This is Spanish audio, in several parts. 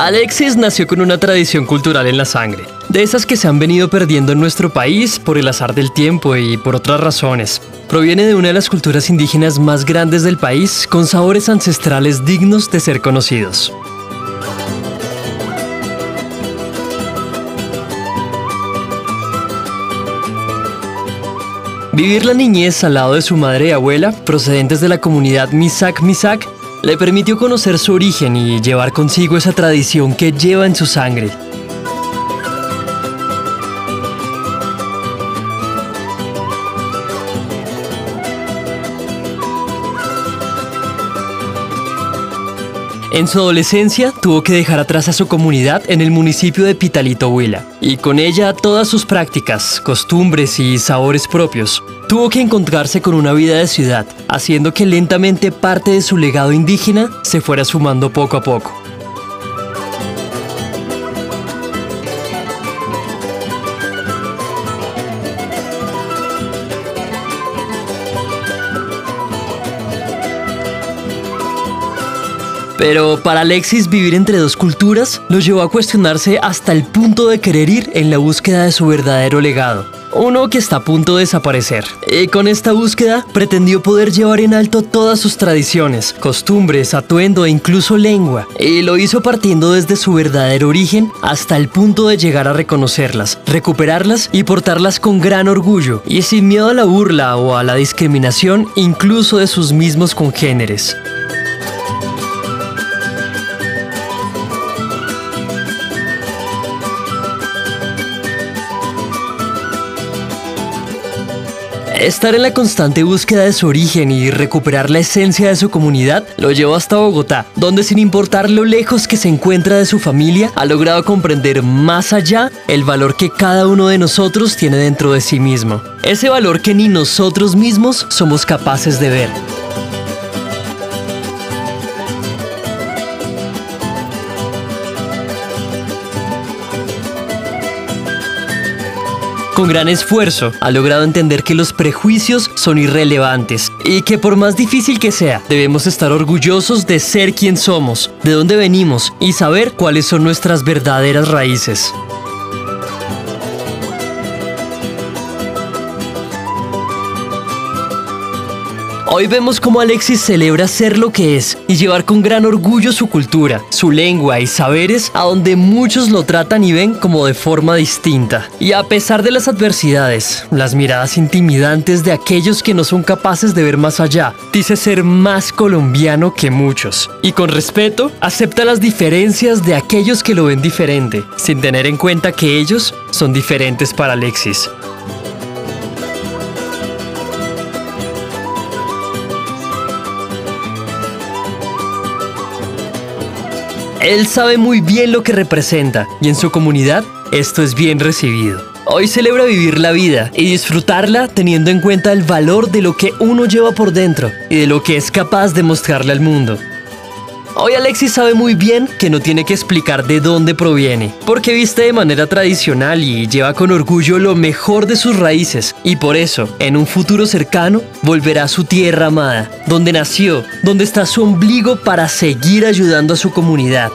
Alexis nació con una tradición cultural en la sangre, de esas que se han venido perdiendo en nuestro país por el azar del tiempo y por otras razones. Proviene de una de las culturas indígenas más grandes del país, con sabores ancestrales dignos de ser conocidos. Vivir la niñez al lado de su madre y abuela, procedentes de la comunidad Misak Misak, le permitió conocer su origen y llevar consigo esa tradición que lleva en su sangre. En su adolescencia tuvo que dejar atrás a su comunidad en el municipio de Pitalito Huila y con ella todas sus prácticas, costumbres y sabores propios. Tuvo que encontrarse con una vida de ciudad, haciendo que lentamente parte de su legado indígena se fuera sumando poco a poco. Pero para Alexis vivir entre dos culturas lo llevó a cuestionarse hasta el punto de querer ir en la búsqueda de su verdadero legado. Uno que está a punto de desaparecer. Y con esta búsqueda pretendió poder llevar en alto todas sus tradiciones, costumbres, atuendo e incluso lengua. Y lo hizo partiendo desde su verdadero origen hasta el punto de llegar a reconocerlas, recuperarlas y portarlas con gran orgullo y sin miedo a la burla o a la discriminación incluso de sus mismos congéneres. Estar en la constante búsqueda de su origen y recuperar la esencia de su comunidad lo llevó hasta Bogotá, donde sin importar lo lejos que se encuentra de su familia, ha logrado comprender más allá el valor que cada uno de nosotros tiene dentro de sí mismo. Ese valor que ni nosotros mismos somos capaces de ver. Con gran esfuerzo, ha logrado entender que los prejuicios son irrelevantes y que por más difícil que sea, debemos estar orgullosos de ser quien somos, de dónde venimos y saber cuáles son nuestras verdaderas raíces. Hoy vemos cómo Alexis celebra ser lo que es y llevar con gran orgullo su cultura, su lengua y saberes a donde muchos lo tratan y ven como de forma distinta. Y a pesar de las adversidades, las miradas intimidantes de aquellos que no son capaces de ver más allá, dice ser más colombiano que muchos. Y con respeto, acepta las diferencias de aquellos que lo ven diferente, sin tener en cuenta que ellos son diferentes para Alexis. Él sabe muy bien lo que representa y en su comunidad esto es bien recibido. Hoy celebra vivir la vida y disfrutarla teniendo en cuenta el valor de lo que uno lleva por dentro y de lo que es capaz de mostrarle al mundo. Hoy Alexis sabe muy bien que no tiene que explicar de dónde proviene, porque viste de manera tradicional y lleva con orgullo lo mejor de sus raíces, y por eso, en un futuro cercano, volverá a su tierra amada, donde nació, donde está su ombligo para seguir ayudando a su comunidad.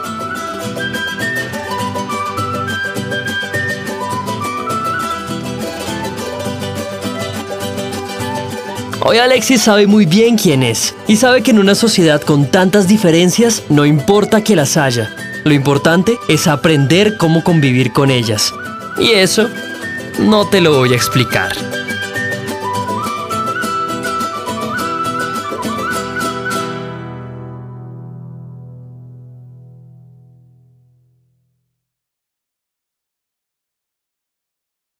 Hoy Alexis sabe muy bien quién es y sabe que en una sociedad con tantas diferencias no importa que las haya. Lo importante es aprender cómo convivir con ellas. Y eso no te lo voy a explicar.